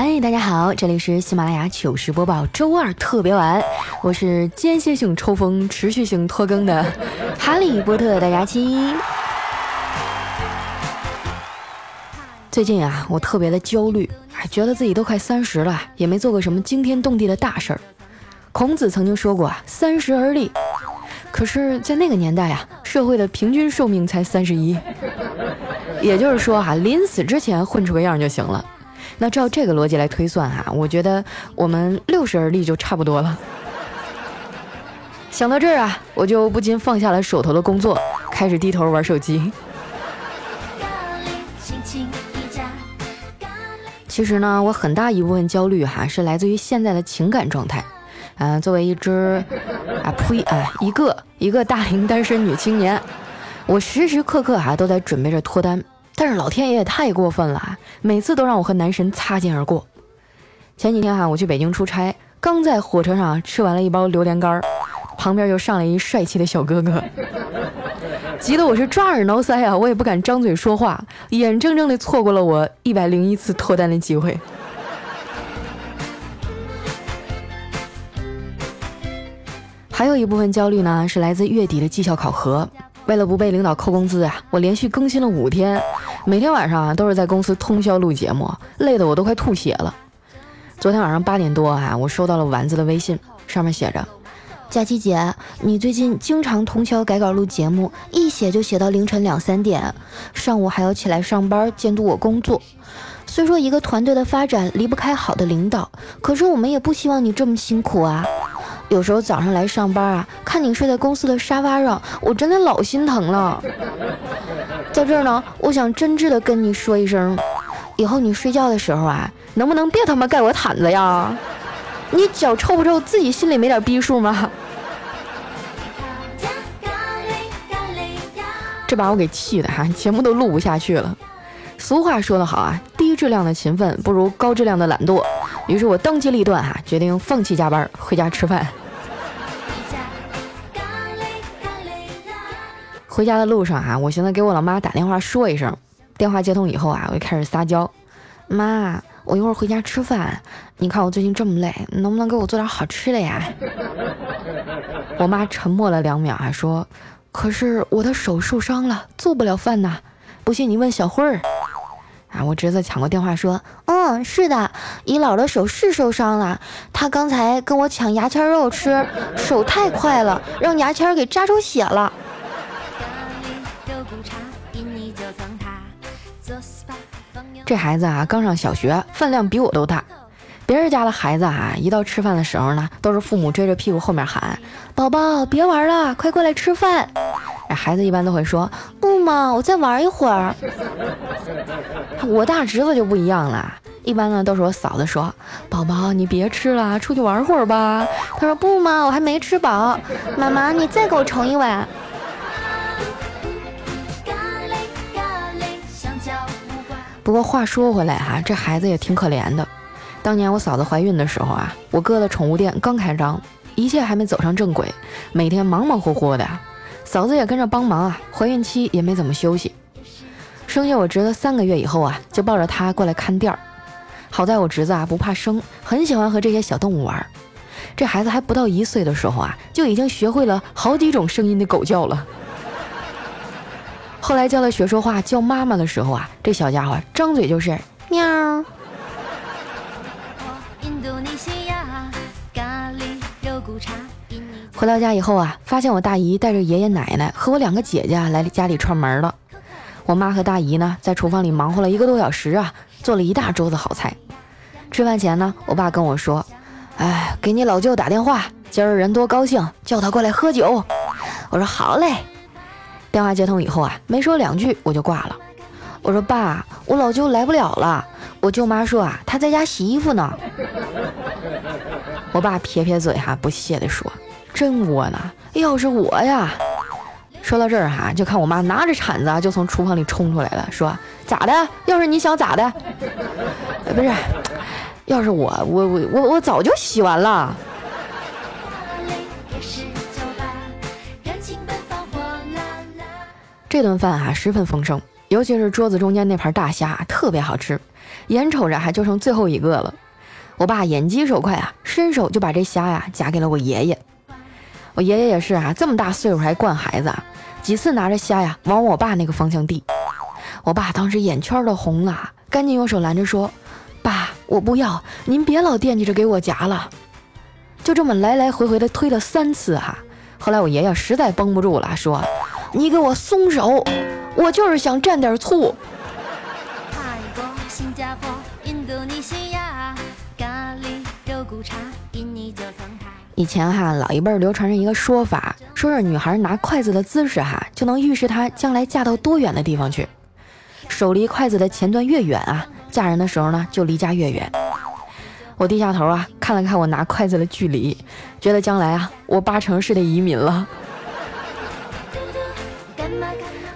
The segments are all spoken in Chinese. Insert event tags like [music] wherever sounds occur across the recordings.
嗨，大家好，这里是喜马拉雅糗事播报周二特别晚，我是间歇性抽风、持续性拖更的 [laughs] 哈利波特大家期。最近啊，我特别的焦虑，觉得自己都快三十了，也没做过什么惊天动地的大事儿。孔子曾经说过啊，三十而立。可是，在那个年代啊，社会的平均寿命才三十一，也就是说哈，临死之前混出个样就行了。那照这个逻辑来推算哈，我觉得我们六十而立就差不多了。想到这儿啊，我就不禁放下了手头的工作，开始低头玩手机。其实呢，我很大一部分焦虑哈，是来自于现在的情感状态。嗯，作为一只啊呸啊一个一个大龄单身女青年，我时时刻刻哈都在准备着脱单。但是老天爷也太过分了，每次都让我和男神擦肩而过。前几天哈，我去北京出差，刚在火车上吃完了一包榴莲干儿，旁边又上来一帅气的小哥哥，急得我是抓耳挠腮啊，我也不敢张嘴说话，眼睁睁的错过了我一百零一次脱单的机会。还有一部分焦虑呢，是来自月底的绩效考核。为了不被领导扣工资啊，我连续更新了五天，每天晚上啊都是在公司通宵录节目，累得我都快吐血了。昨天晚上八点多啊，我收到了丸子的微信，上面写着：“佳琪姐，你最近经常通宵改稿录节目，一写就写到凌晨两三点，上午还要起来上班监督我工作。虽说一个团队的发展离不开好的领导，可是我们也不希望你这么辛苦啊。”有时候早上来上班啊，看你睡在公司的沙发上，我真的老心疼了。在这儿呢，我想真挚的跟你说一声，以后你睡觉的时候啊，能不能别他妈盖我毯子呀？你脚臭不臭？自己心里没点逼数吗？这把我给气的哈，节目都录不下去了。俗话说得好啊，低质量的勤奋不如高质量的懒惰。于是我当机立断哈，决定放弃加班，回家吃饭。回家的路上哈，我寻思给我老妈打电话说一声。电话接通以后啊，我就开始撒娇：“妈，我一会儿回家吃饭，你看我最近这么累，能不能给我做点好吃的呀？” [laughs] 我妈沉默了两秒，还说：“可是我的手受伤了，做不了饭呐。不信你问小慧儿。”啊，我侄子抢过电话说：“嗯，是的，姨姥的手是受伤了，他刚才跟我抢牙签肉吃，手太快了，让牙签给扎出血了。”这孩子啊，刚上小学，饭量比我都大。别人家的孩子啊，一到吃饭的时候呢，都是父母追着屁股后面喊：“宝宝，别玩了，快过来吃饭。”孩子一般都会说：“不嘛，我再玩一会儿。”我大侄子就不一样了，一般呢都是我嫂子说：“宝宝，你别吃了，出去玩会儿吧。”他说：“不嘛，我还没吃饱。”妈妈，你再给我盛一碗。不过话说回来哈，这孩子也挺可怜的。当年我嫂子怀孕的时候啊，我哥的宠物店刚开张，一切还没走上正轨，每天忙忙活活的，嫂子也跟着帮忙啊，怀孕期也没怎么休息。生下我侄子三个月以后啊，就抱着他过来看店儿。好在我侄子啊不怕生，很喜欢和这些小动物玩。这孩子还不到一岁的时候啊，就已经学会了好几种声音的狗叫了。[laughs] 后来教他学说话，叫妈妈的时候啊，这小家伙张嘴就是喵。回到家以后啊，发现我大姨带着爷爷奶奶和我两个姐姐来家里串门了。我妈和大姨呢，在厨房里忙活了一个多小时啊，做了一大桌子好菜。吃饭前呢，我爸跟我说：“哎，给你老舅打电话，今儿人多高兴，叫他过来喝酒。”我说：“好嘞。”电话接通以后啊，没说两句我就挂了。我说爸，我老舅来不了了。我舅妈说啊，他在家洗衣服呢。我爸撇撇嘴哈，不屑地说：“真窝囊，要是我呀。”说到这儿哈，就看我妈拿着铲子就从厨房里冲出来了，说：“咋的？要是你想咋的？不是，要是我，我我我我早就洗完了。”这顿饭啊十分丰盛，尤其是桌子中间那盘大虾特别好吃，眼瞅着还就剩最后一个了。我爸眼疾手快啊，伸手就把这虾呀夹给了我爷爷。我爷爷也是啊，这么大岁数还惯孩子，几次拿着虾呀往我爸那个方向递。我爸当时眼圈都红了，赶紧用手拦着说：“爸，我不要，您别老惦记着给我夹了。”就这么来来回回的推了三次哈。后来我爷爷实在绷不住了，说：“你给我松手，我就是想蘸点醋。”以前哈，老一辈流传着一个说法，说是女孩拿筷子的姿势哈，就能预示她将来嫁到多远的地方去。手离筷子的前端越远啊，嫁人的时候呢就离家越远。我低下头啊，看了看我拿筷子的距离，觉得将来啊，我八成是得移民了。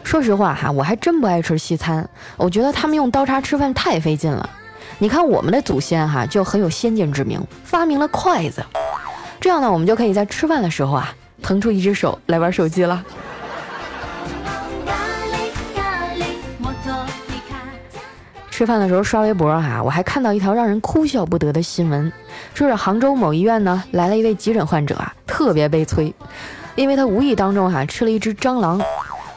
说实话哈，我还真不爱吃西餐，我觉得他们用刀叉吃饭太费劲了。你看我们的祖先哈，就很有先见之明，发明了筷子。这样呢，我们就可以在吃饭的时候啊，腾出一只手来玩手机了。吃饭的时候刷微博哈，我还看到一条让人哭笑不得的新闻，说是杭州某医院呢来了一位急诊患者啊，特别悲催，因为他无意当中哈吃了一只蟑螂，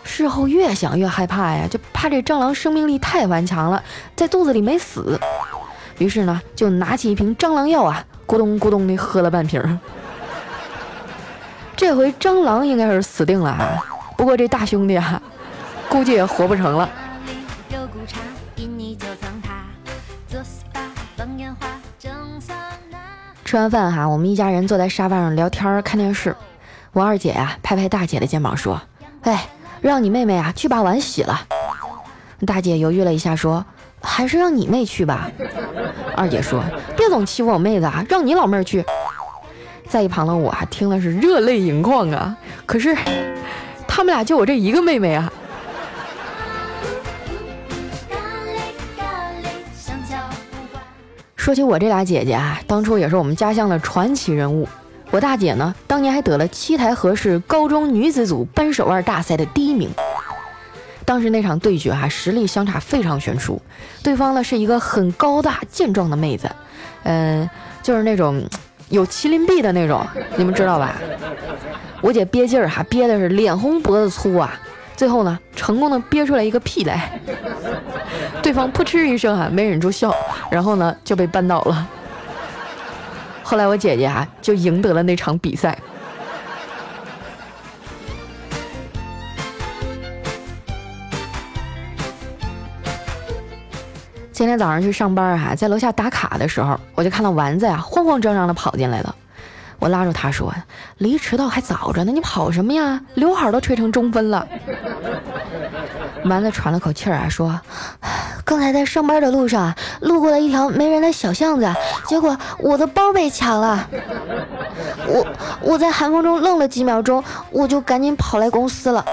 事后越想越害怕呀，就怕这蟑螂生命力太顽强了，在肚子里没死，于是呢就拿起一瓶蟑螂药啊，咕咚咕咚的喝了半瓶。这回蟑螂应该是死定了啊！不过这大兄弟啊，估计也活不成了。吃完饭哈，我们一家人坐在沙发上聊天看电视。我二姐啊，拍拍大姐的肩膀说：“哎，让你妹妹啊去把碗洗了。”大姐犹豫了一下说：“还是让你妹去吧。”二姐说：“别总欺负我妹子啊，让你老妹儿去。”在一旁的我啊，听了是热泪盈眶啊。可是，他们俩就我这一个妹妹啊。说起我这俩姐姐啊，当初也是我们家乡的传奇人物。我大姐呢，当年还得了七台河市高中女子组扳手腕大赛的第一名。当时那场对决哈，实力相差非常悬殊。对方呢是一个很高大健壮的妹子，嗯，就是那种。有麒麟臂的那种，你们知道吧？我姐憋劲儿哈，憋的是脸红脖子粗啊。最后呢，成功的憋出来一个屁来。对方扑哧一声哈，没忍住笑，然后呢就被扳倒了。后来我姐姐啊就赢得了那场比赛。今天早上去上班哈，在楼下打卡的时候，我就看到丸子呀慌慌张张的跑进来了。我拉住他说：“离迟到还早着呢，你跑什么呀？刘海都吹成中分了。[laughs] ”丸子喘了口气儿啊，说：“刚才在上班的路上，路过了一条没人的小巷子，结果我的包被抢了。我我在寒风中愣了几秒钟，我就赶紧跑来公司了。”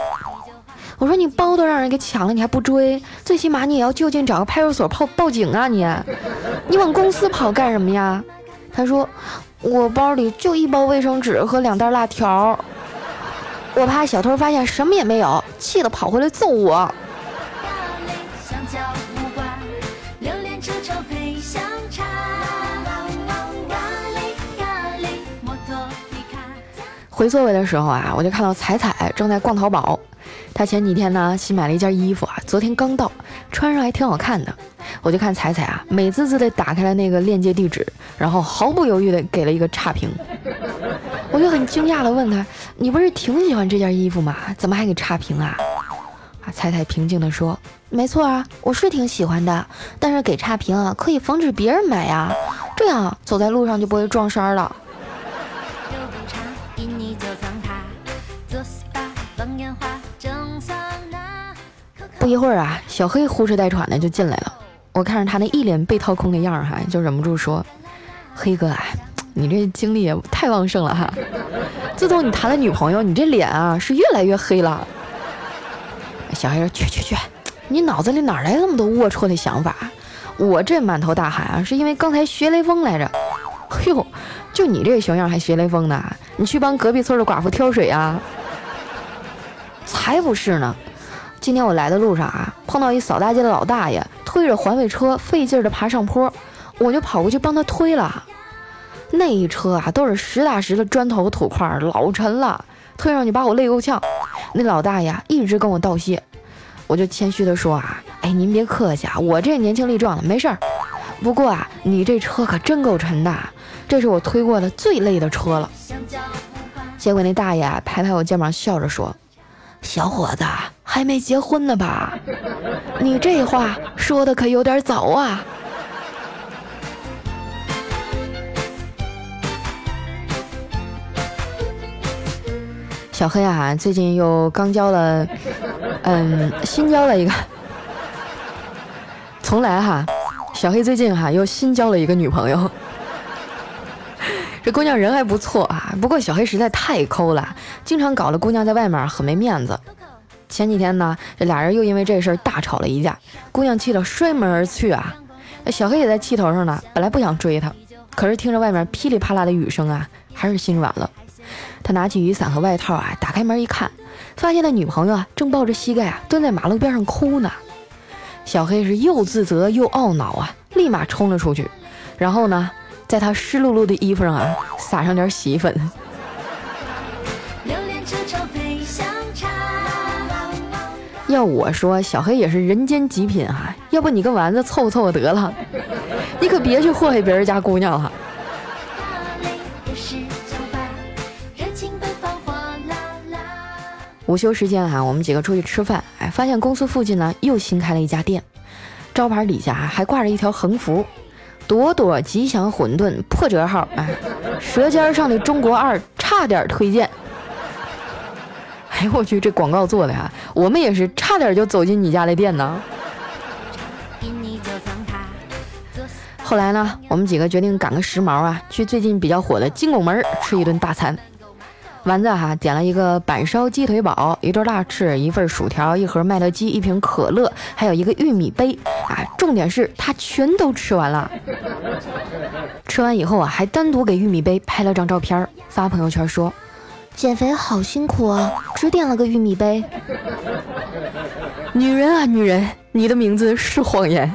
我说你包都让人给抢了，你还不追？最起码你也要就近找个派出所报报警啊！你，你往公司跑干什么呀？他说我包里就一包卫生纸和两袋辣条，我怕小偷发现什么也没有，气得跑回来揍我。回座位的时候啊，我就看到彩彩正在逛淘宝。她前几天呢新买了一件衣服啊，昨天刚到，穿上还挺好看的。我就看彩彩啊，美滋滋的打开了那个链接地址，然后毫不犹豫的给了一个差评。[laughs] 我就很惊讶的问他：“你不是挺喜欢这件衣服吗？怎么还给差评啊？”啊，彩彩平静的说：“没错啊，我是挺喜欢的，但是给差评啊，可以防止别人买呀，这样走在路上就不会撞衫了。”不一会儿啊，小黑呼哧带喘的就进来了。我看着他那一脸被掏空的样儿哈，就忍不住说：“黑哥啊，你这精力也太旺盛了哈！自从你谈了女朋友，你这脸啊是越来越黑了。”小黑说：“去去去，你脑子里哪来那么多龌龊的想法？我这满头大汗啊，是因为刚才学雷锋来着。哎呦，就你这熊样还学雷锋呢？你去帮隔壁村的寡妇挑水啊？才不是呢！”今天我来的路上啊，碰到一扫大街的老大爷，推着环卫车费劲儿的爬上坡，我就跑过去帮他推了。那一车啊，都是实打实的砖头土块，老沉了，推上去把我累够呛。那老大爷一直跟我道谢，我就谦虚的说啊，哎，您别客气啊，我这年轻力壮的，没事儿。不过啊，你这车可真够沉的，这是我推过的最累的车了。结果那大爷拍拍我肩膀，笑着说：“小伙子，还没结婚呢吧？你这话说的可有点早啊。”小黑啊，最近又刚交了，嗯，新交了一个，从来哈，小黑最近哈又新交了一个女朋友，姑娘人还不错啊，不过小黑实在太抠了，经常搞得姑娘在外面很没面子。前几天呢，这俩人又因为这事儿大吵了一架，姑娘气得摔门而去啊，小黑也在气头上呢，本来不想追她，可是听着外面噼里啪啦的雨声啊，还是心软了。他拿起雨伞和外套啊，打开门一看，发现他女朋友啊正抱着膝盖啊蹲在马路边上哭呢。小黑是又自责又懊恼啊，立马冲了出去，然后呢，在他湿漉漉的衣服上啊撒上点洗衣粉。要我说，小黑也是人间极品啊，要不你跟丸子凑合凑合得了，你可别去祸害别人家姑娘了。午休时间啊，我们几个出去吃饭，哎，发现公司附近呢又新开了一家店，招牌底下还挂着一条横幅：“朵朵吉祥馄饨破折号，哎，舌尖上的中国二差点推荐。[laughs] ”哎呦我去，这广告做的呀，我们也是差点就走进你家的店呢。后来呢，我们几个决定赶个时髦啊，去最近比较火的金拱门吃一顿大餐。丸子哈点了一个板烧鸡腿堡，一对大翅，一份薯条，一盒麦乐鸡，一瓶可乐，还有一个玉米杯啊！重点是他全都吃完了。[laughs] 吃完以后啊，还单独给玉米杯拍了张照片，发朋友圈说：“减肥好辛苦啊，只点了个玉米杯。”女人啊，女人，你的名字是谎言。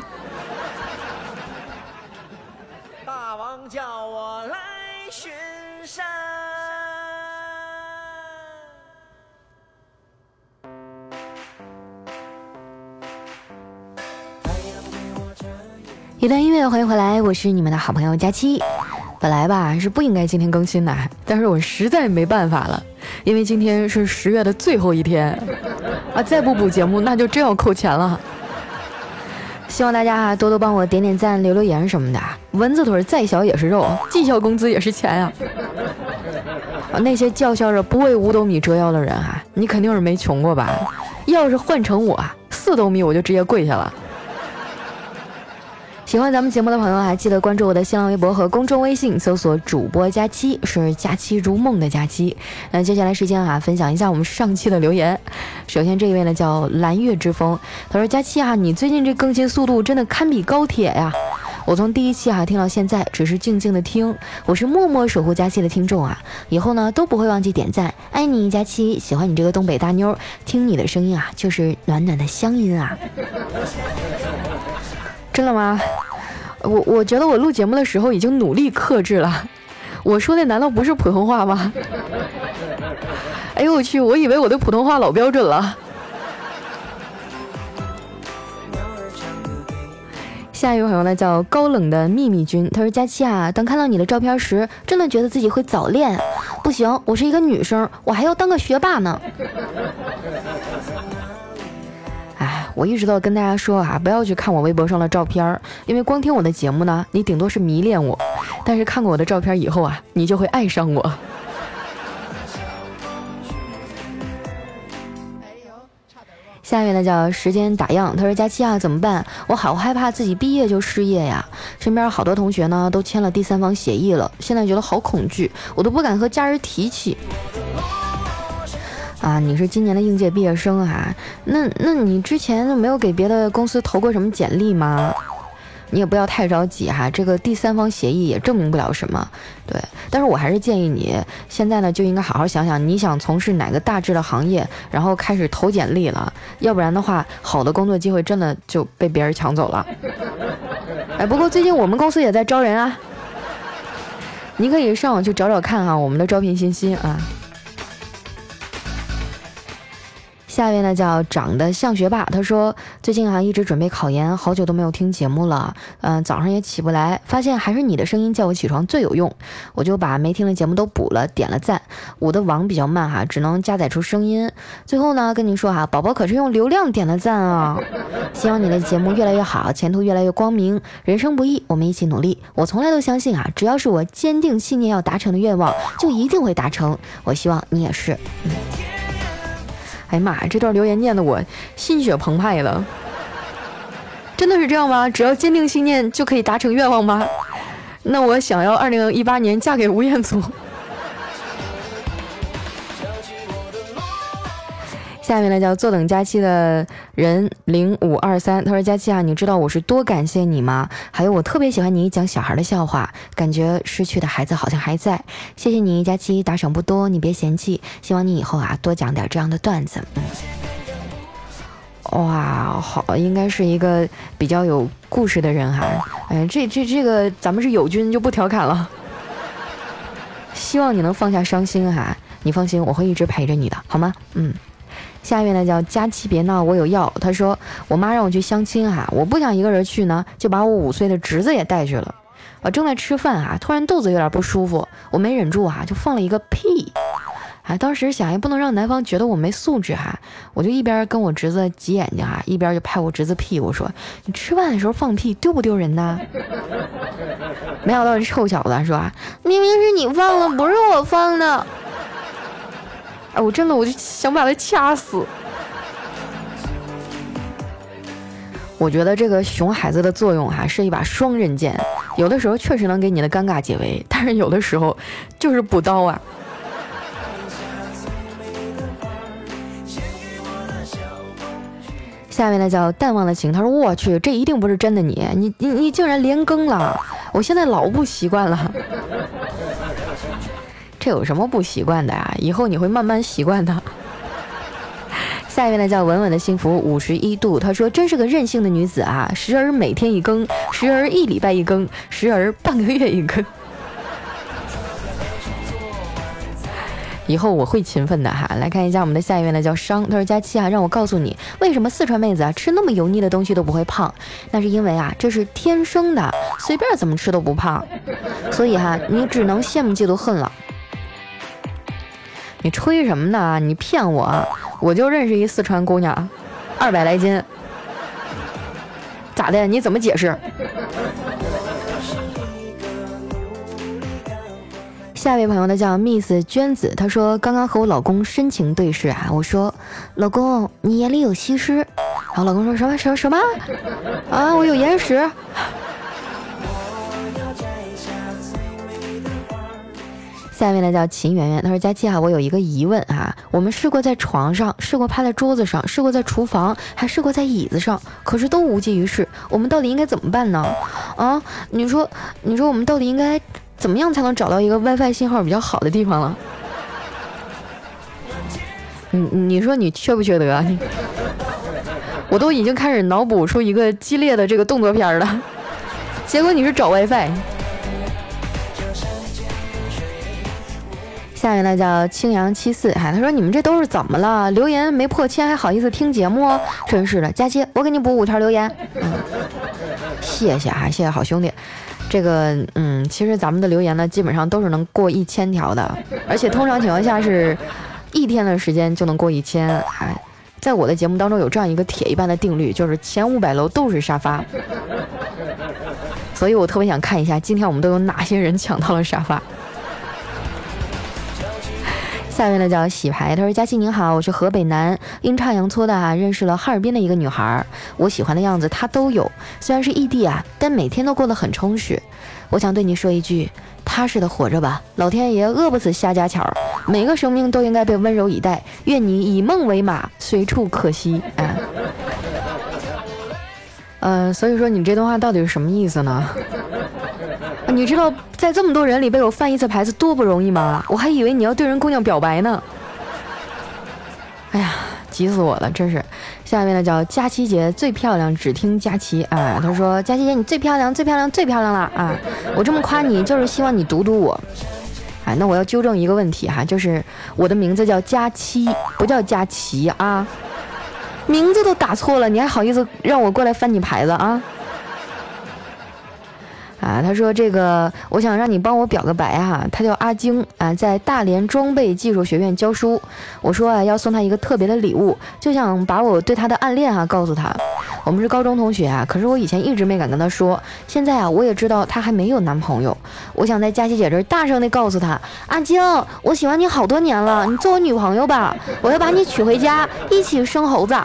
一段音乐，欢迎回来，我是你们的好朋友佳期。本来吧是不应该今天更新的，但是我实在没办法了，因为今天是十月的最后一天啊，再不补节目那就真要扣钱了。希望大家啊多多帮我点点赞、留留言什么的。蚊子腿再小也是肉，绩效工资也是钱呀。啊，那些叫嚣着不为五斗米折腰的人啊，你肯定是没穷过吧？要是换成我，四斗米我就直接跪下了。喜欢咱们节目的朋友啊，记得关注我的新浪微博和公众微信，搜索主播佳期，是佳期如梦的佳期。那接下来时间啊，分享一下我们上期的留言。首先这一位呢叫蓝月之风，他说佳期啊，你最近这更新速度真的堪比高铁呀！我从第一期啊听到现在，只是静静的听，我是默默守护佳期的听众啊，以后呢都不会忘记点赞，爱你佳期，喜欢你这个东北大妞，听你的声音啊就是暖暖的乡音啊。真的吗？我我觉得我录节目的时候已经努力克制了。我说的难道不是普通话吗？哎呦我去！我以为我的普通话老标准了。下一位朋友呢叫高冷的秘密君，他说：“佳期啊，当看到你的照片时，真的觉得自己会早恋。不行，我是一个女生，我还要当个学霸呢。”我一直都跟大家说啊，不要去看我微博上的照片，因为光听我的节目呢，你顶多是迷恋我；但是看过我的照片以后啊，你就会爱上我。下面呢叫时间打样，他说佳期啊，怎么办？我好害怕自己毕业就失业呀！身边好多同学呢都签了第三方协议了，现在觉得好恐惧，我都不敢和家人提起。啊，你是今年的应届毕业生啊？那那你之前没有给别的公司投过什么简历吗？你也不要太着急哈。这个第三方协议也证明不了什么，对。但是我还是建议你现在呢就应该好好想想，你想从事哪个大致的行业，然后开始投简历了。要不然的话，好的工作机会真的就被别人抢走了。哎，不过最近我们公司也在招人啊，你可以上网去找找看哈，我们的招聘信息啊。下一位呢叫长得像学霸，他说最近啊一直准备考研，好久都没有听节目了，嗯，早上也起不来，发现还是你的声音叫我起床最有用，我就把没听的节目都补了，点了赞。我的网比较慢哈，只能加载出声音。最后呢跟您说哈，宝宝可是用流量点的赞啊，希望你的节目越来越好，前途越来越光明。人生不易，我们一起努力。我从来都相信啊，只要是我坚定信念要达成的愿望，就一定会达成。我希望你也是。哎呀妈呀，这段留言念的我心血澎湃了，真的是这样吗？只要坚定信念就可以达成愿望吗？那我想要二零一八年嫁给吴彦祖。下面呢叫坐等佳期的人零五二三，他说佳期啊，你知道我是多感谢你吗？还有我特别喜欢你讲小孩的笑话，感觉失去的孩子好像还在。谢谢你佳期，打赏不多，你别嫌弃。希望你以后啊多讲点这样的段子。嗯哇，好，应该是一个比较有故事的人哈。哎，这这这个咱们是友军就不调侃了。[laughs] 希望你能放下伤心哈，你放心，我会一直陪着你的，好吗？嗯。下面呢叫佳期别闹，我有药。他说我妈让我去相亲哈，我不想一个人去呢，就把我五岁的侄子也带去了。我正在吃饭哈，突然肚子有点不舒服，我没忍住哈，就放了一个屁。哎，当时想也不能让男方觉得我没素质哈，我就一边跟我侄子挤眼睛哈，一边就拍我侄子屁股说：“你吃饭的时候放屁丢不丢人呢？”没想到这臭小子说：“明明是你放的，不是我放的。”哎，我真的我就想把他掐死。我觉得这个熊孩子的作用哈是一把双刃剑，有的时候确实能给你的尴尬解围，但是有的时候就是补刀啊。下面呢叫淡忘的情，他说我去，这一定不是真的你，你你你竟然连更了，我现在老不习惯了。这有什么不习惯的呀？以后你会慢慢习惯的。[laughs] 下一位呢叫稳稳的幸福五十一度，他说真是个任性的女子啊，时而每天一更，时而一礼拜一更，时而半个月一更。以后我会勤奋的哈。来看一下我们的下一位呢叫商，他说佳期啊，让我告诉你，为什么四川妹子啊吃那么油腻的东西都不会胖？那是因为啊这是天生的，随便怎么吃都不胖。所以哈，你只能羡慕嫉妒恨了。你吹什么呢？你骗我！我就认识一四川姑娘，二百来斤，咋的？你怎么解释？下一位朋友呢叫 Miss 娟子，她说刚刚和我老公深情对视啊，我说老公你眼里有西施，然后老公说什么什么什么啊？我有眼屎。下面呢叫秦圆圆，她说佳期啊，我有一个疑问啊，我们试过在床上，试过趴在桌子上，试过在厨房，还试过在椅子上，可是都无济于事，我们到底应该怎么办呢？啊，你说，你说我们到底应该怎么样才能找到一个 WiFi 信号比较好的地方了？[laughs] 你你说你缺不缺德？你，[laughs] 我都已经开始脑补出一个激烈的这个动作片了，结果你是找 WiFi。下面呢叫青阳七四，哈，他说你们这都是怎么了？留言没破千还好意思听节目？真是的，佳期，我给你补五条留言。嗯，[laughs] 谢谢哈，谢谢好兄弟。这个，嗯，其实咱们的留言呢，基本上都是能过一千条的，而且通常情况下是一天的时间就能过一千。哎，在我的节目当中有这样一个铁一般的定律，就是前五百楼都是沙发。所以我特别想看一下，今天我们都有哪些人抢到了沙发。下面呢叫洗牌，他说：“佳琪您好，我是河北男，阴差阳错的啊认识了哈尔滨的一个女孩，我喜欢的样子她都有，虽然是异地啊，但每天都过得很充实。我想对你说一句，踏实的活着吧，老天爷饿不死瞎家巧，每个生命都应该被温柔以待。愿你以梦为马，随处可栖。”啊。[laughs] 呃，所以说你这段话到底是什么意思呢？你知道在这么多人里被我翻一次牌子多不容易吗？我还以为你要对人姑娘表白呢。哎呀，急死我了，真是。下面呢叫佳琪姐最漂亮，只听佳琪啊。她说佳琪姐你最漂亮，最漂亮，最漂亮了啊！我这么夸你就是希望你读读我。哎，那我要纠正一个问题哈，就是我的名字叫佳琪，不叫佳琪啊。名字都打错了，你还好意思让我过来翻你牌子啊？啊，他说这个，我想让你帮我表个白哈。他叫阿晶啊，在大连装备技术学院教书。我说啊，要送他一个特别的礼物，就想把我对他的暗恋哈告诉他。我们是高中同学啊，可是我以前一直没敢跟他说。现在啊，我也知道他还没有男朋友。我想在佳琪姐这儿大声的告诉他，阿晶，我喜欢你好多年了，你做我女朋友吧，我要把你娶回家，一起生猴子。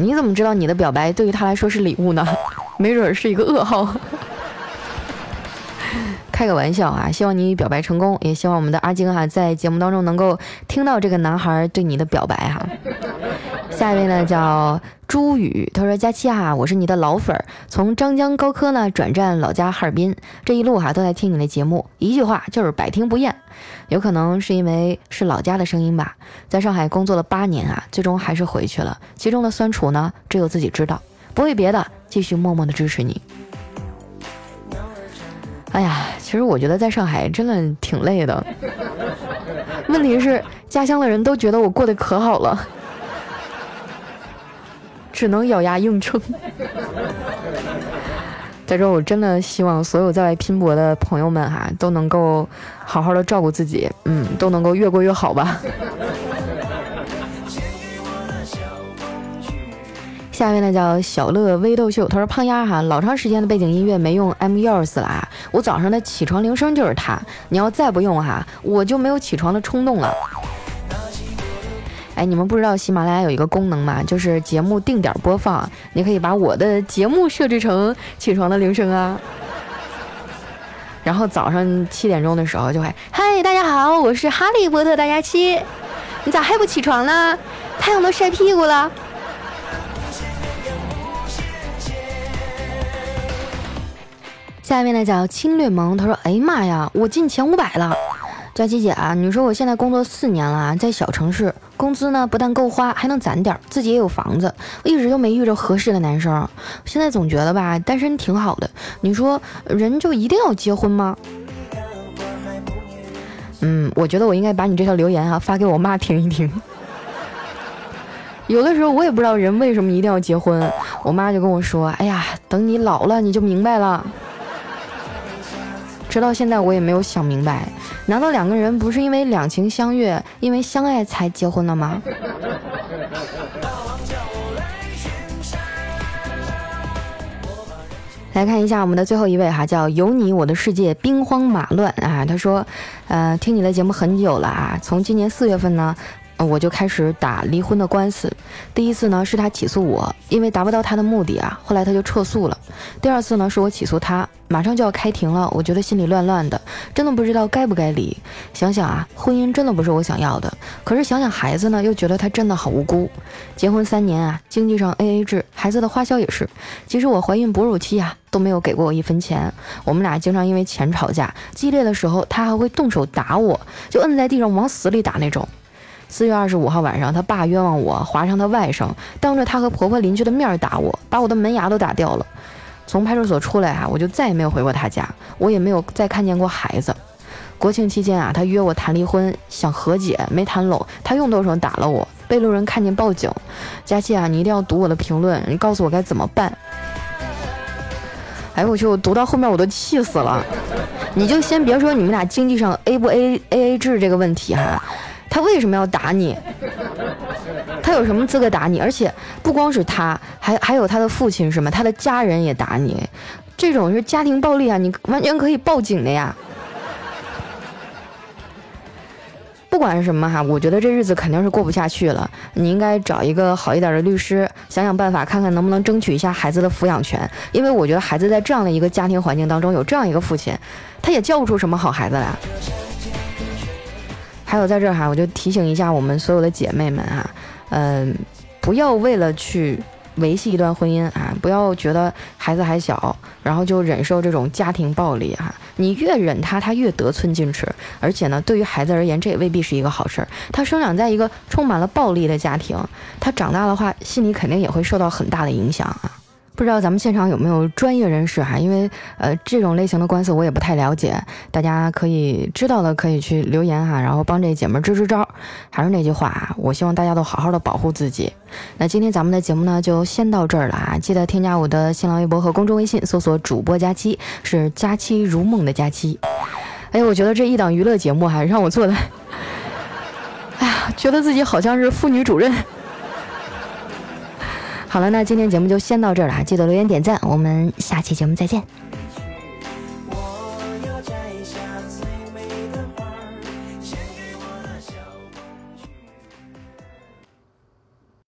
你怎么知道你的表白对于他来说是礼物呢？[laughs] 没准是一个噩耗。开个玩笑啊！希望你表白成功，也希望我们的阿晶哈在节目当中能够听到这个男孩对你的表白哈。下一位呢叫朱宇，他说：“佳期啊，我是你的老粉儿，从张江高科呢转战老家哈尔滨，这一路哈都在听你的节目，一句话就是百听不厌。有可能是因为是老家的声音吧，在上海工作了八年啊，最终还是回去了，其中的酸楚呢，只有自己知道。不为别的，继续默默的支持你。”哎呀，其实我觉得在上海真的挺累的。问题是家乡的人都觉得我过得可好了，只能咬牙硬撑。在这，我真的希望所有在外拼搏的朋友们哈，都能够好好的照顾自己，嗯，都能够越过越好吧。[laughs] 下面呢叫小乐微豆秀，他说胖丫哈，老长时间的背景音乐没用 M Yours 了啊，我早上的起床铃声就是它，你要再不用哈，我就没有起床的冲动了。哎，你们不知道喜马拉雅有一个功能吗？就是节目定点播放，你可以把我的节目设置成起床的铃声啊。然后早上七点钟的时候就会，嗨，大家好，我是哈利波特大家期，你咋还不起床呢？太阳都晒屁股了。下面呢叫侵略萌，他说：“哎呀妈呀，我进前五百了！佳琪姐啊，你说我现在工作四年了，在小城市，工资呢不但够花，还能攒点，自己也有房子，我一直就没遇着合适的男生。现在总觉得吧，单身挺好的。你说人就一定要结婚吗？嗯，我觉得我应该把你这条留言啊发给我妈听一听。有的时候我也不知道人为什么一定要结婚，我妈就跟我说：哎呀，等你老了你就明白了。”直到现在，我也没有想明白，难道两个人不是因为两情相悦、因为相爱才结婚了吗？[laughs] 来看一下我们的最后一位哈，叫有你我的世界兵荒马乱啊。他说，呃，听你的节目很久了啊，从今年四月份呢。我就开始打离婚的官司。第一次呢是他起诉我，因为达不到他的目的啊，后来他就撤诉了。第二次呢是我起诉他，马上就要开庭了，我觉得心里乱乱的，真的不知道该不该离。想想啊，婚姻真的不是我想要的。可是想想孩子呢，又觉得他真的好无辜。结婚三年啊，经济上 A A 制，孩子的花销也是。即使我怀孕哺乳期啊，都没有给过我一分钱。我们俩经常因为钱吵架，激烈的时候他还会动手打我，就摁在地上往死里打那种。四月二十五号晚上，他爸冤枉我，划伤他外甥，当着他和婆婆邻居的面打我，把我的门牙都打掉了。从派出所出来啊，我就再也没有回过他家，我也没有再看见过孩子。国庆期间啊，他约我谈离婚，想和解，没谈拢，他用剁手打了我，被路人看见报警。佳琪啊，你一定要读我的评论，你告诉我该怎么办。哎我去，我读到后面我都气死了。你就先别说你们俩经济上 A 不 A A A 制这个问题哈。他为什么要打你？他有什么资格打你？而且不光是他，还还有他的父亲，什么他的家人也打你，这种是家庭暴力啊！你完全可以报警的呀。不管是什么哈，我觉得这日子肯定是过不下去了。你应该找一个好一点的律师，想想办法，看看能不能争取一下孩子的抚养权。因为我觉得孩子在这样的一个家庭环境当中，有这样一个父亲，他也教不出什么好孩子来。还有在这儿哈，我就提醒一下我们所有的姐妹们哈，嗯，不要为了去维系一段婚姻啊，不要觉得孩子还小，然后就忍受这种家庭暴力哈。你越忍他，他越得寸进尺，而且呢，对于孩子而言，这也未必是一个好事儿。他生长在一个充满了暴力的家庭，他长大的话，心里肯定也会受到很大的影响啊。不知道咱们现场有没有专业人士哈？因为呃，这种类型的官司我也不太了解，大家可以知道的可以去留言哈，然后帮这姐们支支招。还是那句话啊，我希望大家都好好的保护自己。那今天咱们的节目呢，就先到这儿了啊！记得添加我的新浪微博和公众微信，搜索主播佳期，是佳期如梦的佳期。哎，我觉得这一档娱乐节目还让我做的，[laughs] 哎呀，觉得自己好像是妇女主任。好了，那今天节目就先到这儿了，记得留言点赞，我们下期节目再见。